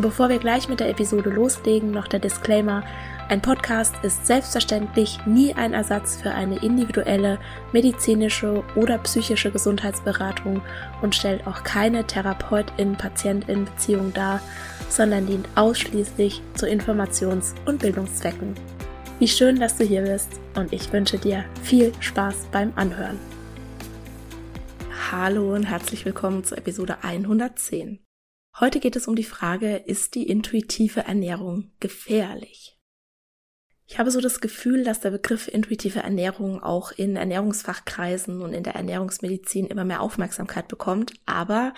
Bevor wir gleich mit der Episode loslegen, noch der Disclaimer, ein Podcast ist selbstverständlich nie ein Ersatz für eine individuelle medizinische oder psychische Gesundheitsberatung und stellt auch keine Therapeutin-Patientin-Beziehung dar, sondern dient ausschließlich zu Informations- und Bildungszwecken. Wie schön, dass du hier bist und ich wünsche dir viel Spaß beim Anhören. Hallo und herzlich willkommen zur Episode 110. Heute geht es um die Frage, ist die intuitive Ernährung gefährlich? Ich habe so das Gefühl, dass der Begriff intuitive Ernährung auch in Ernährungsfachkreisen und in der Ernährungsmedizin immer mehr Aufmerksamkeit bekommt, aber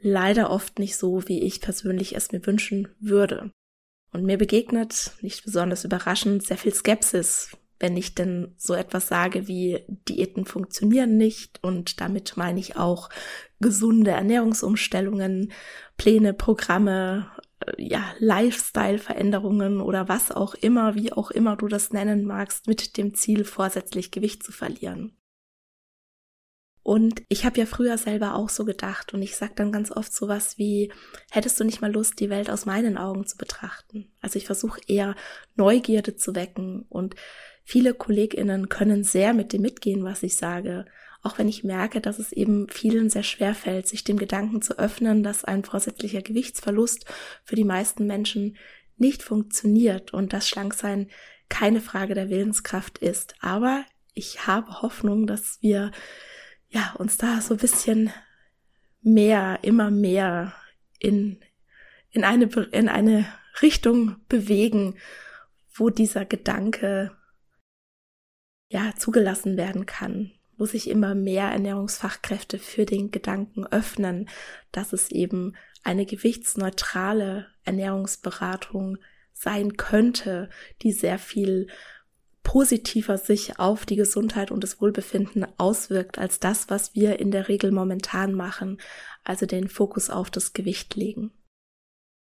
leider oft nicht so, wie ich persönlich es mir wünschen würde. Und mir begegnet, nicht besonders überraschend, sehr viel Skepsis, wenn ich denn so etwas sage wie Diäten funktionieren nicht und damit meine ich auch gesunde Ernährungsumstellungen, Pläne, Programme, ja, Lifestyle-Veränderungen oder was auch immer, wie auch immer du das nennen magst, mit dem Ziel, vorsätzlich Gewicht zu verlieren. Und ich habe ja früher selber auch so gedacht und ich sag dann ganz oft sowas wie, hättest du nicht mal Lust, die Welt aus meinen Augen zu betrachten? Also ich versuche eher Neugierde zu wecken und viele Kolleginnen können sehr mit dem mitgehen, was ich sage auch wenn ich merke, dass es eben vielen sehr schwer fällt, sich dem Gedanken zu öffnen, dass ein vorsätzlicher Gewichtsverlust für die meisten Menschen nicht funktioniert und dass Schlanksein keine Frage der Willenskraft ist. Aber ich habe Hoffnung, dass wir ja uns da so ein bisschen mehr, immer mehr in, in eine, in eine Richtung bewegen, wo dieser Gedanke ja zugelassen werden kann, wo sich immer mehr Ernährungsfachkräfte für den Gedanken öffnen, dass es eben eine gewichtsneutrale Ernährungsberatung sein könnte, die sehr viel positiver sich auf die Gesundheit und das Wohlbefinden auswirkt als das, was wir in der Regel momentan machen, also den Fokus auf das Gewicht legen.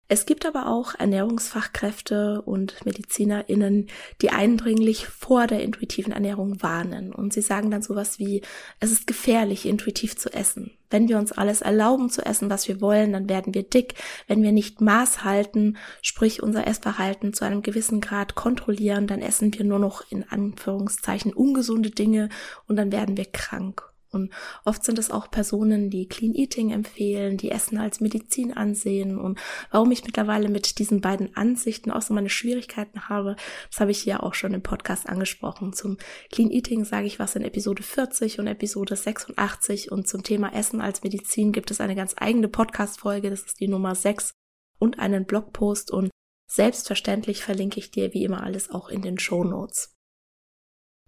Es gibt aber auch Ernährungsfachkräfte und MedizinerInnen, die eindringlich vor der intuitiven Ernährung warnen. Und sie sagen dann sowas wie, es ist gefährlich, intuitiv zu essen. Wenn wir uns alles erlauben zu essen, was wir wollen, dann werden wir dick. Wenn wir nicht Maß halten, sprich unser Essverhalten zu einem gewissen Grad kontrollieren, dann essen wir nur noch in Anführungszeichen ungesunde Dinge und dann werden wir krank. Und oft sind es auch Personen, die Clean Eating empfehlen, die Essen als Medizin ansehen. Und warum ich mittlerweile mit diesen beiden Ansichten auch so meine Schwierigkeiten habe, das habe ich ja auch schon im Podcast angesprochen. Zum Clean Eating sage ich was in Episode 40 und Episode 86. Und zum Thema Essen als Medizin gibt es eine ganz eigene Podcast-Folge. Das ist die Nummer 6 und einen Blogpost. Und selbstverständlich verlinke ich dir wie immer alles auch in den Show Notes.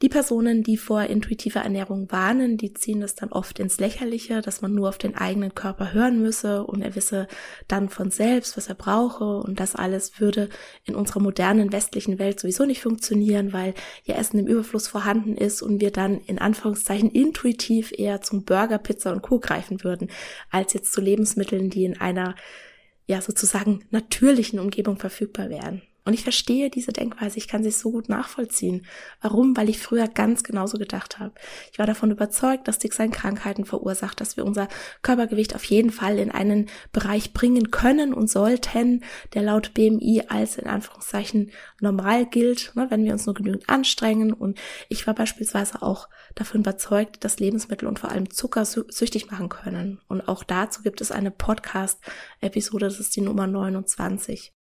Die Personen, die vor intuitiver Ernährung warnen, die ziehen es dann oft ins Lächerliche, dass man nur auf den eigenen Körper hören müsse und er wisse dann von selbst, was er brauche und das alles würde in unserer modernen westlichen Welt sowieso nicht funktionieren, weil ja Essen im Überfluss vorhanden ist und wir dann in Anführungszeichen intuitiv eher zum Burger, Pizza und Co. greifen würden, als jetzt zu Lebensmitteln, die in einer ja sozusagen natürlichen Umgebung verfügbar wären. Und ich verstehe diese Denkweise, ich kann sie so gut nachvollziehen. Warum? Weil ich früher ganz genauso gedacht habe. Ich war davon überzeugt, dass Dicksein Krankheiten verursacht, dass wir unser Körpergewicht auf jeden Fall in einen Bereich bringen können und sollten, der laut BMI als in Anführungszeichen normal gilt, ne, wenn wir uns nur genügend anstrengen. Und ich war beispielsweise auch davon überzeugt, dass Lebensmittel und vor allem Zucker süchtig machen können. Und auch dazu gibt es eine Podcast-Episode, das ist die Nummer 29.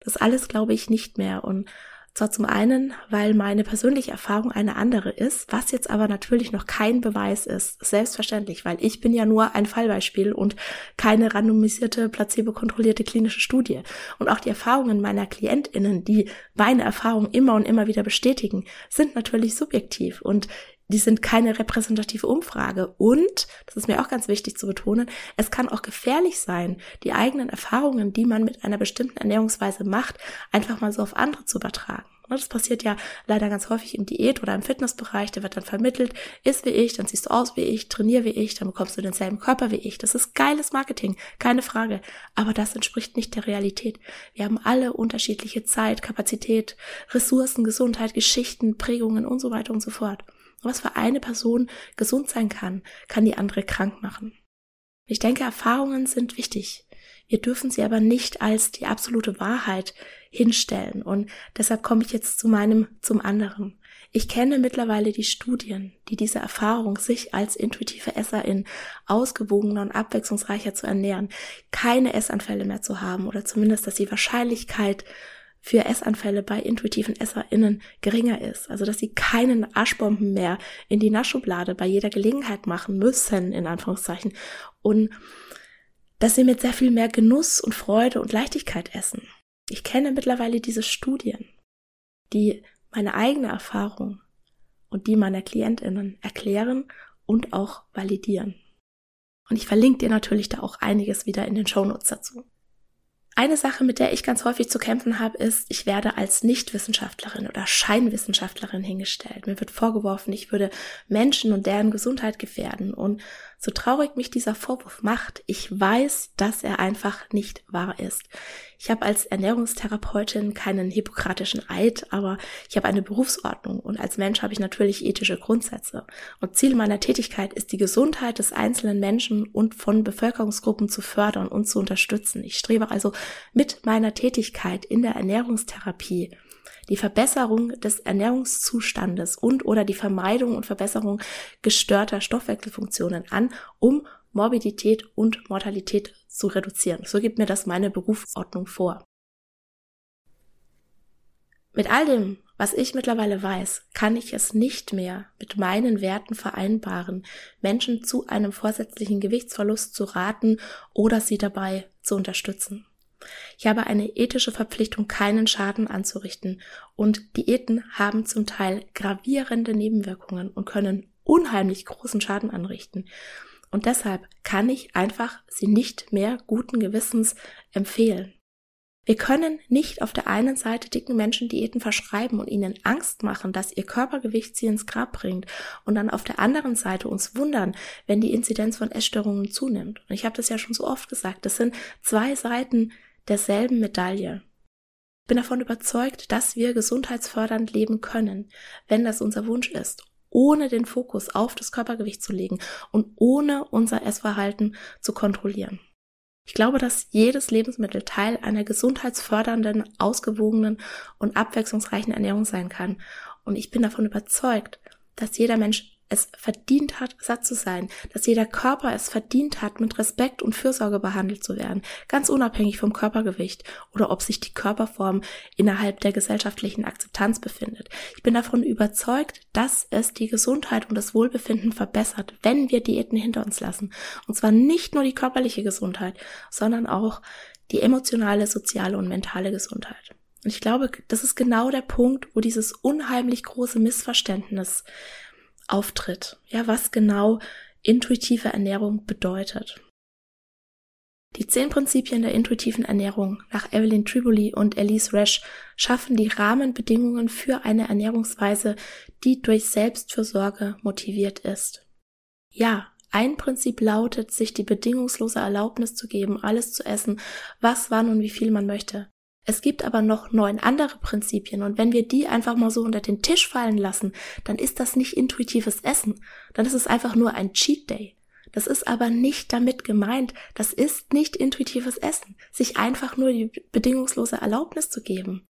Das alles glaube ich nicht mehr. Und Zwar zum einen, weil meine persönliche Erfahrung eine andere ist, was jetzt aber natürlich noch kein Beweis ist. Selbstverständlich, weil ich bin ja nur ein Fallbeispiel und keine randomisierte, placebo-kontrollierte klinische Studie. Und auch die Erfahrungen meiner KlientInnen, die meine Erfahrung immer und immer wieder bestätigen, sind natürlich subjektiv und die sind keine repräsentative Umfrage. Und, das ist mir auch ganz wichtig zu betonen, es kann auch gefährlich sein, die eigenen Erfahrungen, die man mit einer bestimmten Ernährungsweise macht, einfach mal so auf andere zu übertragen. Das passiert ja leider ganz häufig im Diät- oder im Fitnessbereich. Da wird dann vermittelt, ist wie ich, dann siehst du aus wie ich, trainier wie ich, dann bekommst du denselben Körper wie ich. Das ist geiles Marketing, keine Frage. Aber das entspricht nicht der Realität. Wir haben alle unterschiedliche Zeit, Kapazität, Ressourcen, Gesundheit, Geschichten, Prägungen und so weiter und so fort. Was für eine Person gesund sein kann, kann die andere krank machen. Ich denke, Erfahrungen sind wichtig. Wir dürfen sie aber nicht als die absolute Wahrheit hinstellen. Und deshalb komme ich jetzt zu meinem, zum anderen. Ich kenne mittlerweile die Studien, die diese Erfahrung, sich als intuitive Esserin ausgewogener und abwechslungsreicher zu ernähren, keine Essanfälle mehr zu haben oder zumindest, dass die Wahrscheinlichkeit für Essanfälle bei intuitiven EsserInnen geringer ist. Also, dass sie keinen Aschbomben mehr in die Naschublade bei jeder Gelegenheit machen müssen, in Anführungszeichen. Und dass sie mit sehr viel mehr Genuss und Freude und Leichtigkeit essen. Ich kenne mittlerweile diese Studien, die meine eigene Erfahrung und die meiner KlientInnen erklären und auch validieren. Und ich verlinke dir natürlich da auch einiges wieder in den Shownotes dazu. Eine Sache, mit der ich ganz häufig zu kämpfen habe, ist, ich werde als Nichtwissenschaftlerin oder Scheinwissenschaftlerin hingestellt. Mir wird vorgeworfen, ich würde Menschen und deren Gesundheit gefährden. Und so traurig mich dieser Vorwurf macht, ich weiß, dass er einfach nicht wahr ist. Ich habe als Ernährungstherapeutin keinen hippokratischen Eid, aber ich habe eine Berufsordnung und als Mensch habe ich natürlich ethische Grundsätze. Und Ziel meiner Tätigkeit ist die Gesundheit des einzelnen Menschen und von Bevölkerungsgruppen zu fördern und zu unterstützen. Ich strebe also mit meiner Tätigkeit in der Ernährungstherapie die Verbesserung des Ernährungszustandes und oder die Vermeidung und Verbesserung gestörter Stoffwechselfunktionen an, um Morbidität und Mortalität zu reduzieren. So gibt mir das meine Berufsordnung vor. Mit all dem, was ich mittlerweile weiß, kann ich es nicht mehr mit meinen Werten vereinbaren, Menschen zu einem vorsätzlichen Gewichtsverlust zu raten oder sie dabei zu unterstützen. Ich habe eine ethische Verpflichtung, keinen Schaden anzurichten, und Diäten haben zum Teil gravierende Nebenwirkungen und können unheimlich großen Schaden anrichten. Und deshalb kann ich einfach sie nicht mehr guten Gewissens empfehlen. Wir können nicht auf der einen Seite dicken Menschen Diäten verschreiben und ihnen Angst machen, dass ihr Körpergewicht sie ins Grab bringt und dann auf der anderen Seite uns wundern, wenn die Inzidenz von Essstörungen zunimmt. Und ich habe das ja schon so oft gesagt, das sind zwei Seiten derselben Medaille. Ich bin davon überzeugt, dass wir gesundheitsfördernd leben können, wenn das unser Wunsch ist, ohne den Fokus auf das Körpergewicht zu legen und ohne unser Essverhalten zu kontrollieren. Ich glaube, dass jedes Lebensmittel Teil einer gesundheitsfördernden, ausgewogenen und abwechslungsreichen Ernährung sein kann. Und ich bin davon überzeugt, dass jeder Mensch es verdient hat, satt zu sein, dass jeder Körper es verdient hat, mit Respekt und Fürsorge behandelt zu werden, ganz unabhängig vom Körpergewicht oder ob sich die Körperform innerhalb der gesellschaftlichen Akzeptanz befindet. Ich bin davon überzeugt, dass es die Gesundheit und das Wohlbefinden verbessert, wenn wir Diäten hinter uns lassen. Und zwar nicht nur die körperliche Gesundheit, sondern auch die emotionale, soziale und mentale Gesundheit. Und ich glaube, das ist genau der Punkt, wo dieses unheimlich große Missverständnis auftritt. Ja, was genau intuitive Ernährung bedeutet. Die zehn Prinzipien der intuitiven Ernährung nach Evelyn Triboli und Elise Resch schaffen die Rahmenbedingungen für eine Ernährungsweise, die durch Selbstfürsorge motiviert ist. Ja, ein Prinzip lautet, sich die bedingungslose Erlaubnis zu geben, alles zu essen, was, wann und wie viel man möchte. Es gibt aber noch neun andere Prinzipien und wenn wir die einfach mal so unter den Tisch fallen lassen, dann ist das nicht intuitives Essen, dann ist es einfach nur ein Cheat Day. Das ist aber nicht damit gemeint, das ist nicht intuitives Essen, sich einfach nur die bedingungslose Erlaubnis zu geben.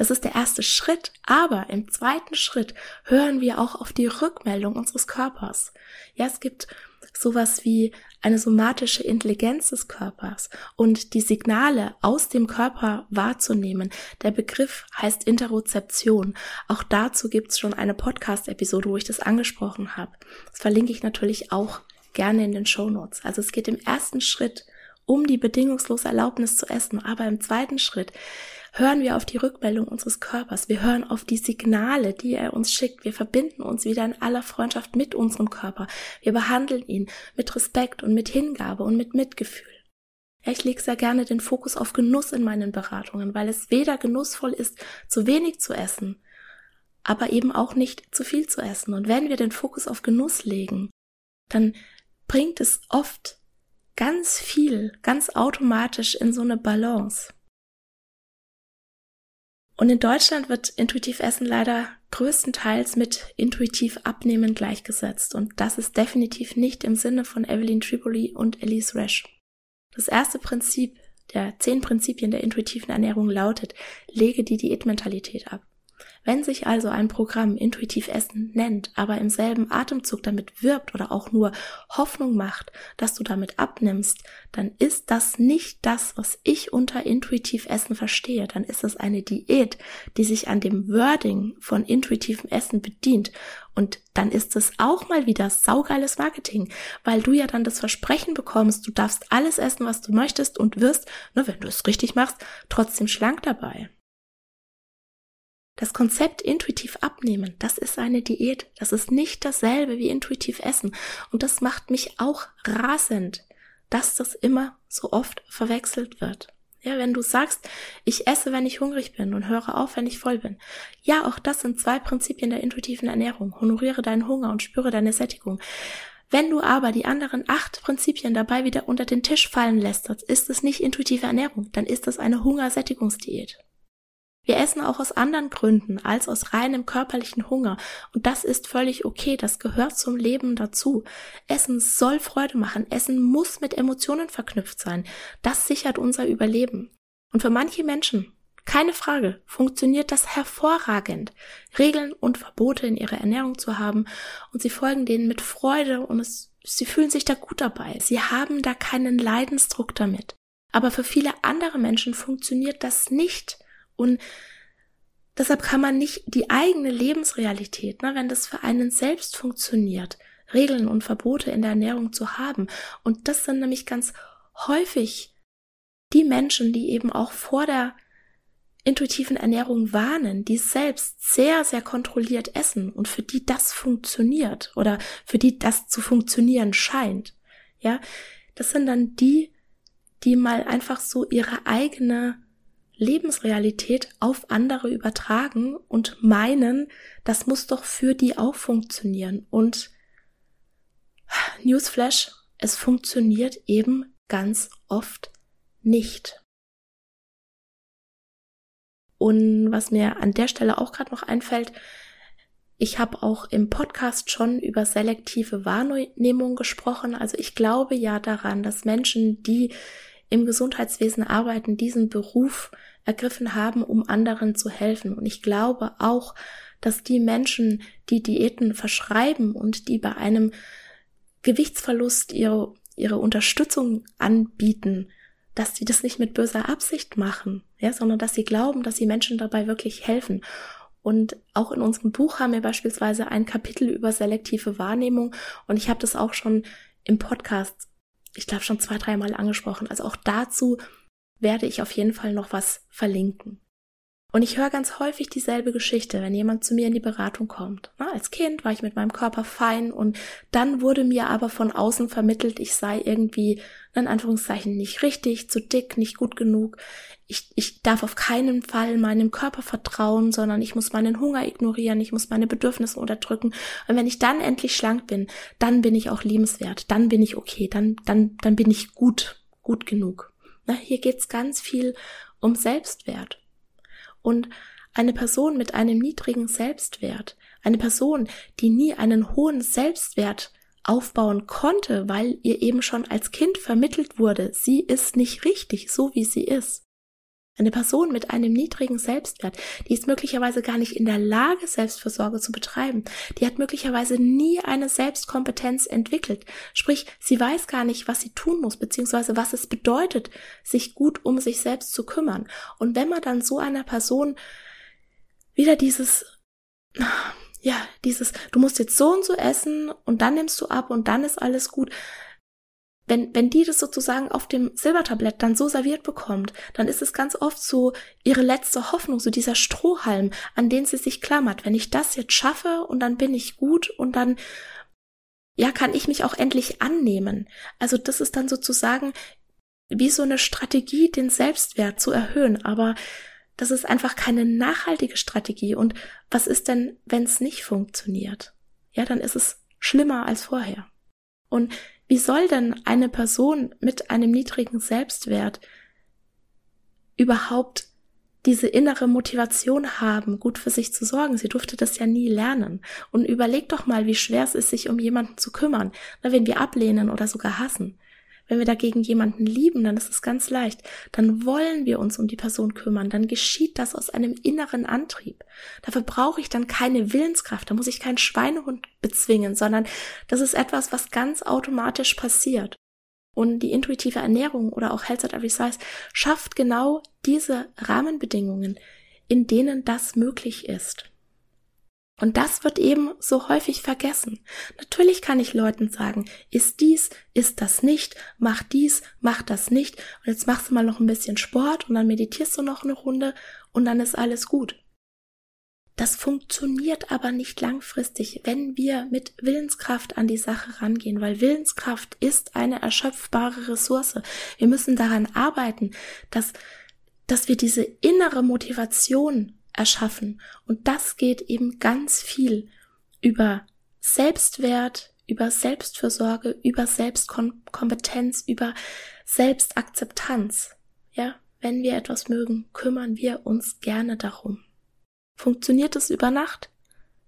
Das ist der erste Schritt, aber im zweiten Schritt hören wir auch auf die Rückmeldung unseres Körpers. Ja, es gibt sowas wie eine somatische Intelligenz des Körpers und die Signale aus dem Körper wahrzunehmen. Der Begriff heißt Interozeption. Auch dazu gibt's schon eine Podcast-Episode, wo ich das angesprochen habe. Das verlinke ich natürlich auch gerne in den Show Notes. Also es geht im ersten Schritt um die bedingungslose Erlaubnis zu essen, aber im zweiten Schritt hören wir auf die Rückmeldung unseres Körpers. Wir hören auf die Signale, die er uns schickt. Wir verbinden uns wieder in aller Freundschaft mit unserem Körper. Wir behandeln ihn mit Respekt und mit Hingabe und mit Mitgefühl. Ich lege sehr gerne den Fokus auf Genuss in meinen Beratungen, weil es weder genussvoll ist, zu wenig zu essen, aber eben auch nicht zu viel zu essen. Und wenn wir den Fokus auf Genuss legen, dann bringt es oft ganz viel, ganz automatisch in so eine Balance. Und in Deutschland wird intuitiv Essen leider größtenteils mit intuitiv Abnehmen gleichgesetzt. Und das ist definitiv nicht im Sinne von Evelyn Tripoli und Elise Resch. Das erste Prinzip der zehn Prinzipien der intuitiven Ernährung lautet, lege die Diätmentalität ab. Wenn sich also ein Programm intuitiv Essen nennt, aber im selben Atemzug damit wirbt oder auch nur Hoffnung macht, dass du damit abnimmst, dann ist das nicht das, was ich unter intuitiv Essen verstehe. Dann ist es eine Diät, die sich an dem Wording von intuitivem Essen bedient. Und dann ist es auch mal wieder saugeiles Marketing, weil du ja dann das Versprechen bekommst, du darfst alles essen, was du möchtest und wirst, ne, wenn du es richtig machst, trotzdem schlank dabei. Das Konzept intuitiv abnehmen, das ist eine Diät. Das ist nicht dasselbe wie intuitiv essen. Und das macht mich auch rasend, dass das immer so oft verwechselt wird. Ja, wenn du sagst, ich esse, wenn ich hungrig bin und höre auf, wenn ich voll bin. Ja, auch das sind zwei Prinzipien der intuitiven Ernährung. Honoriere deinen Hunger und spüre deine Sättigung. Wenn du aber die anderen acht Prinzipien dabei wieder unter den Tisch fallen lässt, ist es nicht intuitive Ernährung, dann ist das eine Hungersättigungsdiät. Wir essen auch aus anderen Gründen als aus reinem körperlichen Hunger. Und das ist völlig okay. Das gehört zum Leben dazu. Essen soll Freude machen. Essen muss mit Emotionen verknüpft sein. Das sichert unser Überleben. Und für manche Menschen, keine Frage, funktioniert das hervorragend, Regeln und Verbote in ihrer Ernährung zu haben. Und sie folgen denen mit Freude und es, sie fühlen sich da gut dabei. Sie haben da keinen Leidensdruck damit. Aber für viele andere Menschen funktioniert das nicht. Und deshalb kann man nicht die eigene Lebensrealität, ne, wenn das für einen selbst funktioniert, Regeln und Verbote in der Ernährung zu haben. Und das sind nämlich ganz häufig die Menschen, die eben auch vor der intuitiven Ernährung warnen, die selbst sehr, sehr kontrolliert essen und für die das funktioniert oder für die das zu funktionieren scheint. Ja, das sind dann die, die mal einfach so ihre eigene Lebensrealität auf andere übertragen und meinen, das muss doch für die auch funktionieren. Und Newsflash, es funktioniert eben ganz oft nicht. Und was mir an der Stelle auch gerade noch einfällt, ich habe auch im Podcast schon über selektive Wahrnehmung gesprochen. Also ich glaube ja daran, dass Menschen, die im Gesundheitswesen arbeiten, diesen Beruf ergriffen haben, um anderen zu helfen. Und ich glaube auch, dass die Menschen, die Diäten verschreiben und die bei einem Gewichtsverlust ihre, ihre Unterstützung anbieten, dass sie das nicht mit böser Absicht machen, ja, sondern dass sie glauben, dass sie Menschen dabei wirklich helfen. Und auch in unserem Buch haben wir beispielsweise ein Kapitel über selektive Wahrnehmung und ich habe das auch schon im Podcast, ich glaube schon zwei, dreimal angesprochen. Also auch dazu werde ich auf jeden Fall noch was verlinken. Und ich höre ganz häufig dieselbe Geschichte, wenn jemand zu mir in die Beratung kommt. Na, als Kind war ich mit meinem Körper fein und dann wurde mir aber von außen vermittelt, ich sei irgendwie, in Anführungszeichen, nicht richtig, zu dick, nicht gut genug. Ich, ich darf auf keinen Fall meinem Körper vertrauen, sondern ich muss meinen Hunger ignorieren, ich muss meine Bedürfnisse unterdrücken. Und wenn ich dann endlich schlank bin, dann bin ich auch liebenswert, dann bin ich okay, dann, dann, dann bin ich gut, gut genug. Na, hier geht's ganz viel um Selbstwert. Und eine Person mit einem niedrigen Selbstwert, eine Person, die nie einen hohen Selbstwert aufbauen konnte, weil ihr eben schon als Kind vermittelt wurde, sie ist nicht richtig, so wie sie ist. Eine Person mit einem niedrigen Selbstwert, die ist möglicherweise gar nicht in der Lage, Selbstversorge zu betreiben. Die hat möglicherweise nie eine Selbstkompetenz entwickelt. Sprich, sie weiß gar nicht, was sie tun muss, beziehungsweise was es bedeutet, sich gut um sich selbst zu kümmern. Und wenn man dann so einer Person wieder dieses, ja, dieses, du musst jetzt so und so essen und dann nimmst du ab und dann ist alles gut wenn, wenn die das sozusagen auf dem Silbertablett dann so serviert bekommt, dann ist es ganz oft so ihre letzte Hoffnung, so dieser Strohhalm, an den sie sich klammert. Wenn ich das jetzt schaffe und dann bin ich gut und dann, ja, kann ich mich auch endlich annehmen. Also das ist dann sozusagen wie so eine Strategie, den Selbstwert zu erhöhen. Aber das ist einfach keine nachhaltige Strategie. Und was ist denn, wenn es nicht funktioniert? Ja, dann ist es schlimmer als vorher. Und wie soll denn eine Person mit einem niedrigen Selbstwert überhaupt diese innere Motivation haben, gut für sich zu sorgen. Sie durfte das ja nie lernen. Und überleg doch mal, wie schwer es ist, sich um jemanden zu kümmern, wenn wir ablehnen oder sogar hassen. Wenn wir dagegen jemanden lieben, dann ist es ganz leicht. Dann wollen wir uns um die Person kümmern. Dann geschieht das aus einem inneren Antrieb. Dafür brauche ich dann keine Willenskraft. Da muss ich keinen Schweinehund bezwingen, sondern das ist etwas, was ganz automatisch passiert. Und die intuitive Ernährung oder auch Health at Every Size schafft genau diese Rahmenbedingungen, in denen das möglich ist. Und das wird eben so häufig vergessen. Natürlich kann ich Leuten sagen, ist dies, ist das nicht, mach dies, mach das nicht. Und jetzt machst du mal noch ein bisschen Sport und dann meditierst du noch eine Runde und dann ist alles gut. Das funktioniert aber nicht langfristig, wenn wir mit Willenskraft an die Sache rangehen, weil Willenskraft ist eine erschöpfbare Ressource. Wir müssen daran arbeiten, dass, dass wir diese innere Motivation erschaffen. Und das geht eben ganz viel über Selbstwert, über Selbstfürsorge, über Selbstkompetenz, über Selbstakzeptanz. Ja, wenn wir etwas mögen, kümmern wir uns gerne darum. Funktioniert es über Nacht?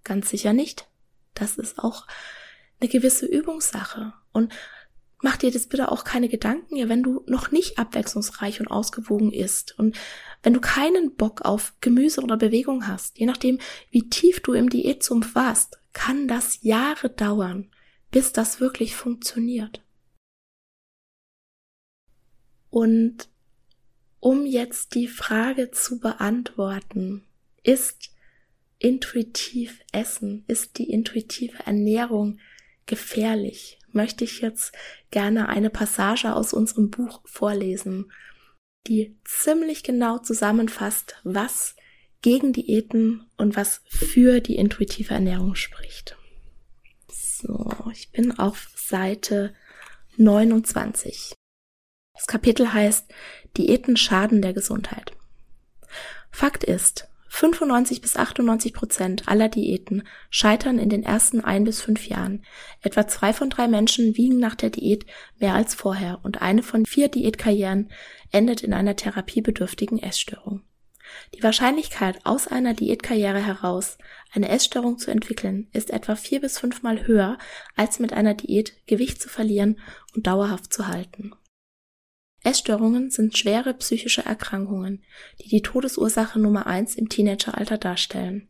Ganz sicher nicht. Das ist auch eine gewisse Übungssache. Und mach dir das bitte auch keine Gedanken, ja, wenn du noch nicht abwechslungsreich und ausgewogen isst und wenn du keinen Bock auf Gemüse oder Bewegung hast, je nachdem, wie tief du im Diätsumpf warst, kann das Jahre dauern, bis das wirklich funktioniert. Und um jetzt die Frage zu beantworten, ist intuitiv Essen, ist die intuitive Ernährung gefährlich? Möchte ich jetzt gerne eine Passage aus unserem Buch vorlesen, die ziemlich genau zusammenfasst, was gegen Diäten und was für die intuitive Ernährung spricht. So, ich bin auf Seite 29. Das Kapitel heißt Diäten schaden der Gesundheit. Fakt ist, 95 bis 98 Prozent aller Diäten scheitern in den ersten ein bis fünf Jahren. Etwa zwei von drei Menschen wiegen nach der Diät mehr als vorher und eine von vier Diätkarrieren endet in einer therapiebedürftigen Essstörung. Die Wahrscheinlichkeit, aus einer Diätkarriere heraus eine Essstörung zu entwickeln, ist etwa vier bis fünfmal höher, als mit einer Diät Gewicht zu verlieren und dauerhaft zu halten. Essstörungen sind schwere psychische Erkrankungen, die die Todesursache Nummer eins im Teenageralter darstellen.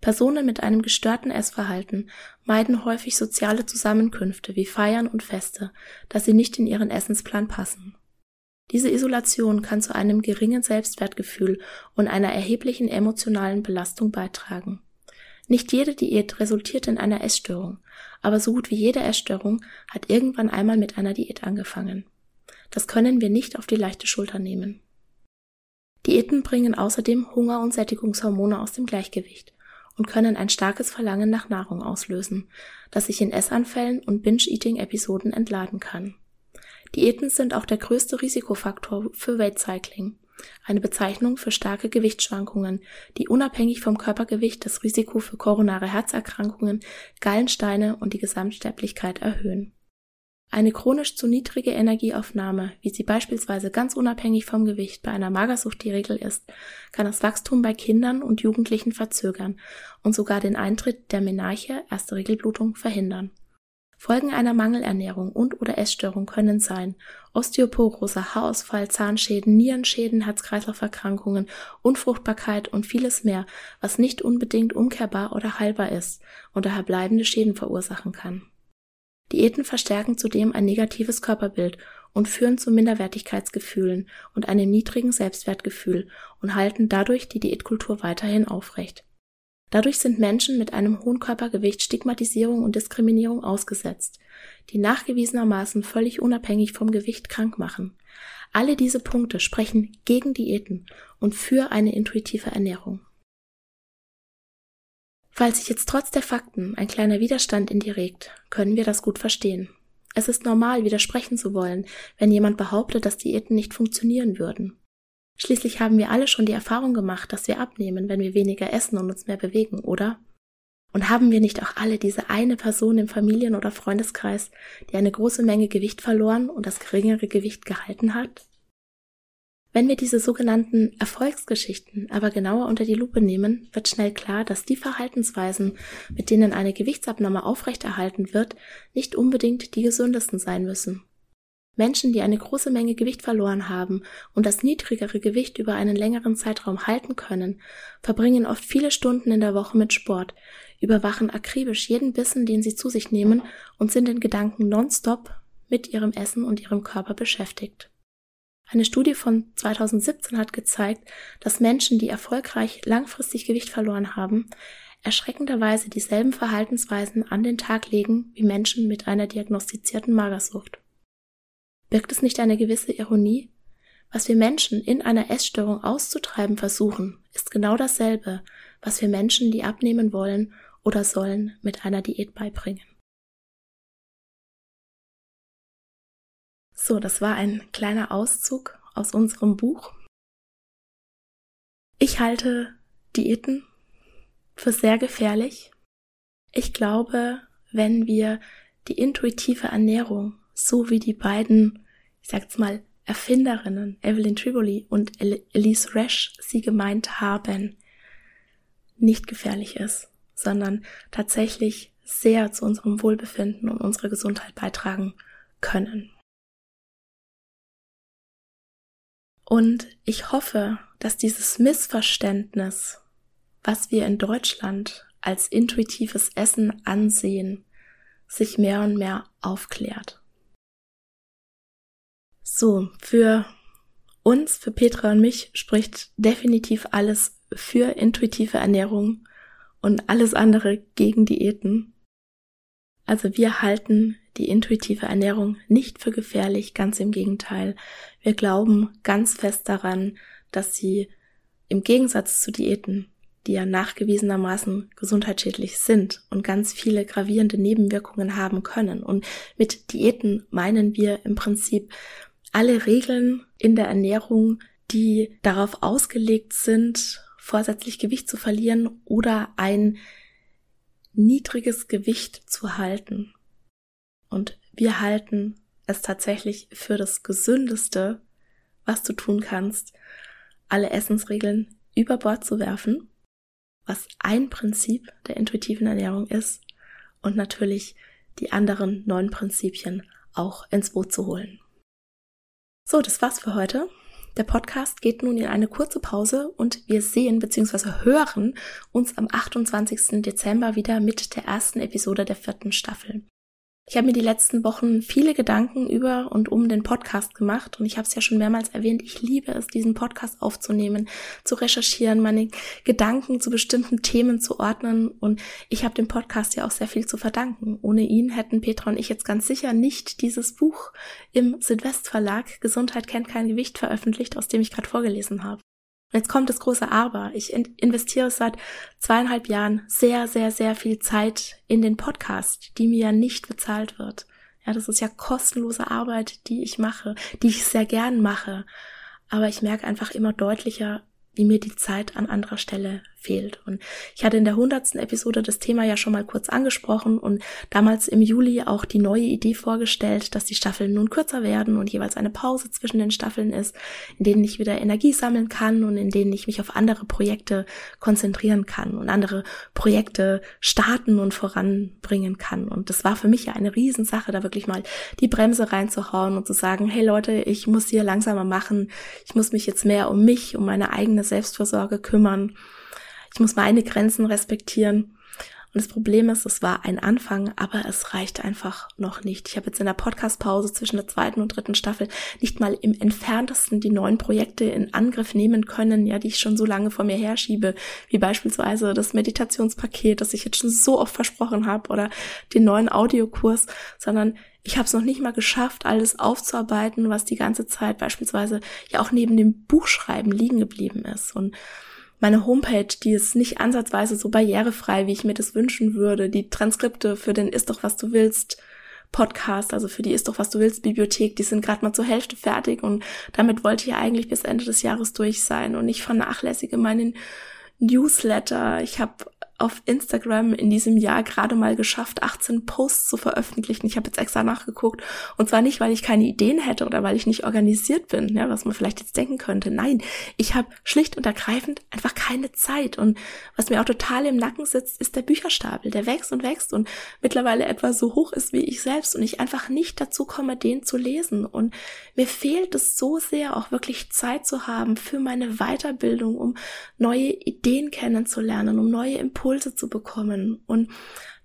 Personen mit einem gestörten Essverhalten meiden häufig soziale Zusammenkünfte wie Feiern und Feste, da sie nicht in ihren Essensplan passen. Diese Isolation kann zu einem geringen Selbstwertgefühl und einer erheblichen emotionalen Belastung beitragen. Nicht jede Diät resultiert in einer Essstörung, aber so gut wie jede Essstörung hat irgendwann einmal mit einer Diät angefangen. Das können wir nicht auf die leichte Schulter nehmen. Diäten bringen außerdem Hunger- und Sättigungshormone aus dem Gleichgewicht und können ein starkes Verlangen nach Nahrung auslösen, das sich in Essanfällen und Binge-Eating-Episoden entladen kann. Diäten sind auch der größte Risikofaktor für Weight Cycling, eine Bezeichnung für starke Gewichtsschwankungen, die unabhängig vom Körpergewicht das Risiko für koronare Herzerkrankungen, Gallensteine und die Gesamtsterblichkeit erhöhen. Eine chronisch zu niedrige Energieaufnahme, wie sie beispielsweise ganz unabhängig vom Gewicht bei einer Magersucht die Regel ist, kann das Wachstum bei Kindern und Jugendlichen verzögern und sogar den Eintritt der Menarche, erste Regelblutung, verhindern. Folgen einer Mangelernährung und oder Essstörung können sein Osteoporose, Haarausfall, Zahnschäden, Nierenschäden, Herz-Kreislauf-Erkrankungen, Unfruchtbarkeit und vieles mehr, was nicht unbedingt umkehrbar oder heilbar ist und daher bleibende Schäden verursachen kann. Diäten verstärken zudem ein negatives Körperbild und führen zu Minderwertigkeitsgefühlen und einem niedrigen Selbstwertgefühl und halten dadurch die Diätkultur weiterhin aufrecht. Dadurch sind Menschen mit einem hohen Körpergewicht Stigmatisierung und Diskriminierung ausgesetzt, die nachgewiesenermaßen völlig unabhängig vom Gewicht krank machen. Alle diese Punkte sprechen gegen Diäten und für eine intuitive Ernährung. Falls sich jetzt trotz der Fakten ein kleiner Widerstand in dir regt, können wir das gut verstehen. Es ist normal, widersprechen zu wollen, wenn jemand behauptet, dass Diäten nicht funktionieren würden. Schließlich haben wir alle schon die Erfahrung gemacht, dass wir abnehmen, wenn wir weniger essen und uns mehr bewegen, oder? Und haben wir nicht auch alle diese eine Person im Familien- oder Freundeskreis, die eine große Menge Gewicht verloren und das geringere Gewicht gehalten hat? Wenn wir diese sogenannten Erfolgsgeschichten aber genauer unter die Lupe nehmen, wird schnell klar, dass die Verhaltensweisen, mit denen eine Gewichtsabnahme aufrechterhalten wird, nicht unbedingt die gesündesten sein müssen. Menschen, die eine große Menge Gewicht verloren haben und das niedrigere Gewicht über einen längeren Zeitraum halten können, verbringen oft viele Stunden in der Woche mit Sport, überwachen akribisch jeden Bissen, den sie zu sich nehmen und sind in Gedanken nonstop mit ihrem Essen und ihrem Körper beschäftigt. Eine Studie von 2017 hat gezeigt, dass Menschen, die erfolgreich langfristig Gewicht verloren haben, erschreckenderweise dieselben Verhaltensweisen an den Tag legen wie Menschen mit einer diagnostizierten Magersucht. Birgt es nicht eine gewisse Ironie? Was wir Menschen in einer Essstörung auszutreiben versuchen, ist genau dasselbe, was wir Menschen, die abnehmen wollen oder sollen, mit einer Diät beibringen. So, das war ein kleiner Auszug aus unserem Buch. Ich halte Diäten für sehr gefährlich. Ich glaube, wenn wir die intuitive Ernährung, so wie die beiden, ich sag jetzt mal, Erfinderinnen Evelyn Triboli und Elise Resch sie gemeint haben, nicht gefährlich ist, sondern tatsächlich sehr zu unserem Wohlbefinden und unserer Gesundheit beitragen können. Und ich hoffe, dass dieses Missverständnis, was wir in Deutschland als intuitives Essen ansehen, sich mehr und mehr aufklärt. So, für uns, für Petra und mich spricht definitiv alles für intuitive Ernährung und alles andere gegen Diäten. Also wir halten die intuitive Ernährung nicht für gefährlich, ganz im Gegenteil. Wir glauben ganz fest daran, dass sie im Gegensatz zu Diäten, die ja nachgewiesenermaßen gesundheitsschädlich sind und ganz viele gravierende Nebenwirkungen haben können. Und mit Diäten meinen wir im Prinzip alle Regeln in der Ernährung, die darauf ausgelegt sind, vorsätzlich Gewicht zu verlieren oder ein niedriges Gewicht zu halten. Und wir halten es tatsächlich für das Gesündeste, was du tun kannst, alle Essensregeln über Bord zu werfen, was ein Prinzip der intuitiven Ernährung ist, und natürlich die anderen neun Prinzipien auch ins Boot zu holen. So, das war's für heute. Der Podcast geht nun in eine kurze Pause und wir sehen bzw. hören uns am 28. Dezember wieder mit der ersten Episode der vierten Staffel. Ich habe mir die letzten Wochen viele Gedanken über und um den Podcast gemacht und ich habe es ja schon mehrmals erwähnt, ich liebe es, diesen Podcast aufzunehmen, zu recherchieren, meine Gedanken zu bestimmten Themen zu ordnen und ich habe dem Podcast ja auch sehr viel zu verdanken. Ohne ihn hätten Petra und ich jetzt ganz sicher nicht dieses Buch im Südwestverlag Gesundheit kennt kein Gewicht veröffentlicht, aus dem ich gerade vorgelesen habe. Und jetzt kommt das große Aber. Ich investiere seit zweieinhalb Jahren sehr, sehr, sehr viel Zeit in den Podcast, die mir ja nicht bezahlt wird. Ja, das ist ja kostenlose Arbeit, die ich mache, die ich sehr gern mache. Aber ich merke einfach immer deutlicher, wie mir die Zeit an anderer Stelle fehlt. Und ich hatte in der hundertsten Episode das Thema ja schon mal kurz angesprochen und damals im Juli auch die neue Idee vorgestellt, dass die Staffeln nun kürzer werden und jeweils eine Pause zwischen den Staffeln ist, in denen ich wieder Energie sammeln kann und in denen ich mich auf andere Projekte konzentrieren kann und andere Projekte starten und voranbringen kann. Und das war für mich ja eine Riesensache, da wirklich mal die Bremse reinzuhauen und zu sagen, hey Leute, ich muss hier langsamer machen, ich muss mich jetzt mehr um mich, um meine eigene Selbstversorge kümmern ich muss meine Grenzen respektieren. Und das Problem ist, es war ein Anfang, aber es reicht einfach noch nicht. Ich habe jetzt in der Podcast-Pause zwischen der zweiten und dritten Staffel nicht mal im entferntesten die neuen Projekte in Angriff nehmen können, ja, die ich schon so lange vor mir herschiebe, wie beispielsweise das Meditationspaket, das ich jetzt schon so oft versprochen habe, oder den neuen Audiokurs, sondern ich habe es noch nicht mal geschafft, alles aufzuarbeiten, was die ganze Zeit beispielsweise ja auch neben dem Buchschreiben liegen geblieben ist. Und meine Homepage, die ist nicht ansatzweise so barrierefrei, wie ich mir das wünschen würde. Die Transkripte für den Ist doch was du willst Podcast, also für die Ist doch was du willst Bibliothek, die sind gerade mal zur Hälfte fertig und damit wollte ich eigentlich bis Ende des Jahres durch sein und ich vernachlässige meinen Newsletter. Ich habe auf Instagram in diesem Jahr gerade mal geschafft, 18 Posts zu veröffentlichen. Ich habe jetzt extra nachgeguckt. Und zwar nicht, weil ich keine Ideen hätte oder weil ich nicht organisiert bin, ja, was man vielleicht jetzt denken könnte. Nein, ich habe schlicht und ergreifend einfach keine Zeit. Und was mir auch total im Nacken sitzt, ist der Bücherstapel. Der wächst und wächst und mittlerweile etwa so hoch ist wie ich selbst. Und ich einfach nicht dazu komme, den zu lesen. Und mir fehlt es so sehr, auch wirklich Zeit zu haben für meine Weiterbildung, um neue Ideen kennenzulernen, um neue Impulse Impulse zu bekommen. Und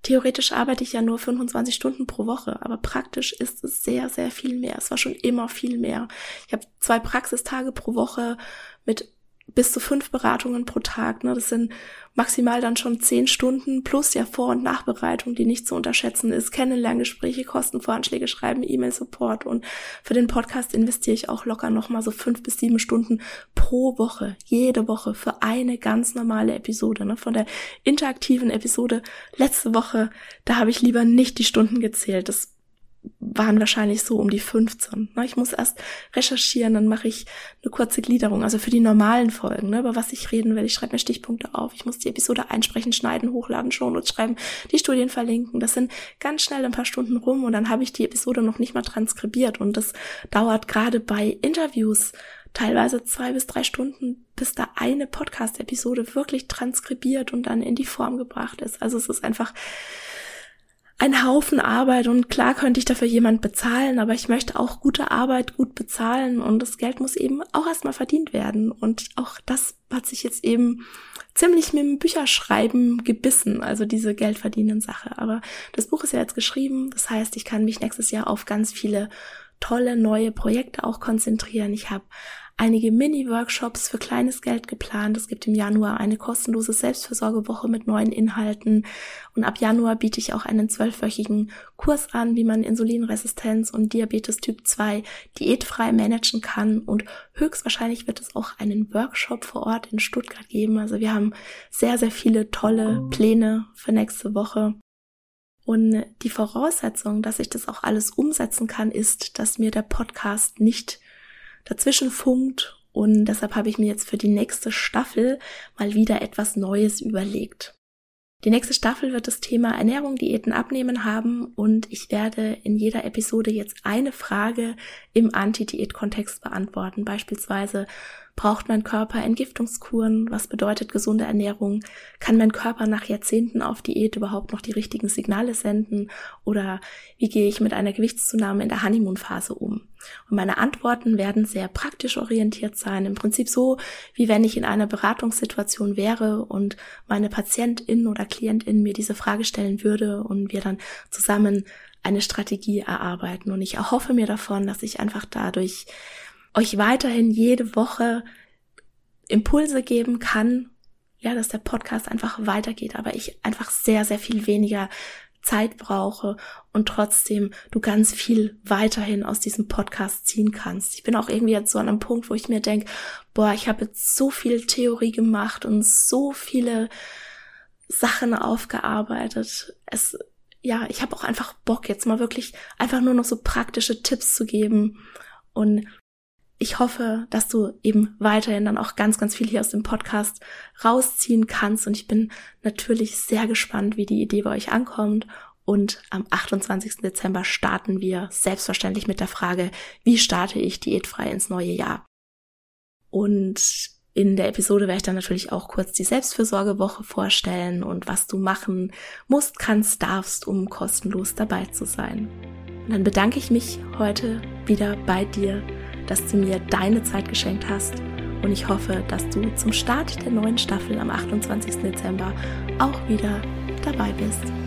theoretisch arbeite ich ja nur 25 Stunden pro Woche, aber praktisch ist es sehr, sehr viel mehr. Es war schon immer viel mehr. Ich habe zwei Praxistage pro Woche mit bis zu fünf Beratungen pro Tag. Ne? Das sind maximal dann schon zehn Stunden plus ja Vor- und Nachbereitung, die nicht zu unterschätzen ist. Kennenlerngespräche, Kostenvoranschläge schreiben, E-Mail-Support und für den Podcast investiere ich auch locker nochmal so fünf bis sieben Stunden pro Woche, jede Woche für eine ganz normale Episode. Ne? Von der interaktiven Episode letzte Woche, da habe ich lieber nicht die Stunden gezählt. Das waren wahrscheinlich so um die 15. Ne? Ich muss erst recherchieren, dann mache ich eine kurze Gliederung, also für die normalen Folgen, ne, über was ich reden will. Ich schreibe mir Stichpunkte auf, ich muss die Episode einsprechen, schneiden, hochladen, schon und schreiben, die Studien verlinken. Das sind ganz schnell ein paar Stunden rum und dann habe ich die Episode noch nicht mal transkribiert und das dauert gerade bei Interviews teilweise zwei bis drei Stunden, bis da eine Podcast-Episode wirklich transkribiert und dann in die Form gebracht ist. Also es ist einfach ein Haufen Arbeit und klar könnte ich dafür jemand bezahlen, aber ich möchte auch gute Arbeit gut bezahlen und das Geld muss eben auch erstmal verdient werden und auch das hat sich jetzt eben ziemlich mit dem Bücherschreiben gebissen, also diese Geldverdienen Sache. Aber das Buch ist ja jetzt geschrieben, das heißt, ich kann mich nächstes Jahr auf ganz viele tolle neue Projekte auch konzentrieren. Ich habe einige Mini-Workshops für kleines Geld geplant. Es gibt im Januar eine kostenlose Selbstversorgewoche mit neuen Inhalten. Und ab Januar biete ich auch einen zwölfwöchigen Kurs an, wie man Insulinresistenz und Diabetes Typ 2 diätfrei managen kann. Und höchstwahrscheinlich wird es auch einen Workshop vor Ort in Stuttgart geben. Also wir haben sehr, sehr viele tolle Pläne für nächste Woche. Und die Voraussetzung, dass ich das auch alles umsetzen kann, ist, dass mir der Podcast nicht dazwischen funkt und deshalb habe ich mir jetzt für die nächste Staffel mal wieder etwas Neues überlegt. Die nächste Staffel wird das Thema Ernährung, Diäten, Abnehmen haben und ich werde in jeder Episode jetzt eine Frage im Anti-Diät-Kontext beantworten. Beispielsweise, Braucht mein Körper Entgiftungskuren? Was bedeutet gesunde Ernährung? Kann mein Körper nach Jahrzehnten auf Diät überhaupt noch die richtigen Signale senden? Oder wie gehe ich mit einer Gewichtszunahme in der Honeymoon-Phase um? Und meine Antworten werden sehr praktisch orientiert sein. Im Prinzip so, wie wenn ich in einer Beratungssituation wäre und meine Patientin oder Klientin mir diese Frage stellen würde und wir dann zusammen eine Strategie erarbeiten. Und ich erhoffe mir davon, dass ich einfach dadurch euch weiterhin jede Woche Impulse geben kann, ja, dass der Podcast einfach weitergeht, aber ich einfach sehr, sehr viel weniger Zeit brauche und trotzdem du ganz viel weiterhin aus diesem Podcast ziehen kannst. Ich bin auch irgendwie jetzt so an einem Punkt, wo ich mir denke, boah, ich habe jetzt so viel Theorie gemacht und so viele Sachen aufgearbeitet. Es, ja, ich habe auch einfach Bock, jetzt mal wirklich einfach nur noch so praktische Tipps zu geben und ich hoffe, dass du eben weiterhin dann auch ganz, ganz viel hier aus dem Podcast rausziehen kannst. Und ich bin natürlich sehr gespannt, wie die Idee bei euch ankommt. Und am 28. Dezember starten wir selbstverständlich mit der Frage, wie starte ich diätfrei ins neue Jahr? Und in der Episode werde ich dann natürlich auch kurz die Selbstfürsorgewoche vorstellen und was du machen musst, kannst, darfst, um kostenlos dabei zu sein. Und dann bedanke ich mich heute wieder bei dir dass du mir deine Zeit geschenkt hast und ich hoffe, dass du zum Start der neuen Staffel am 28. Dezember auch wieder dabei bist.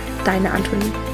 deine Antonie.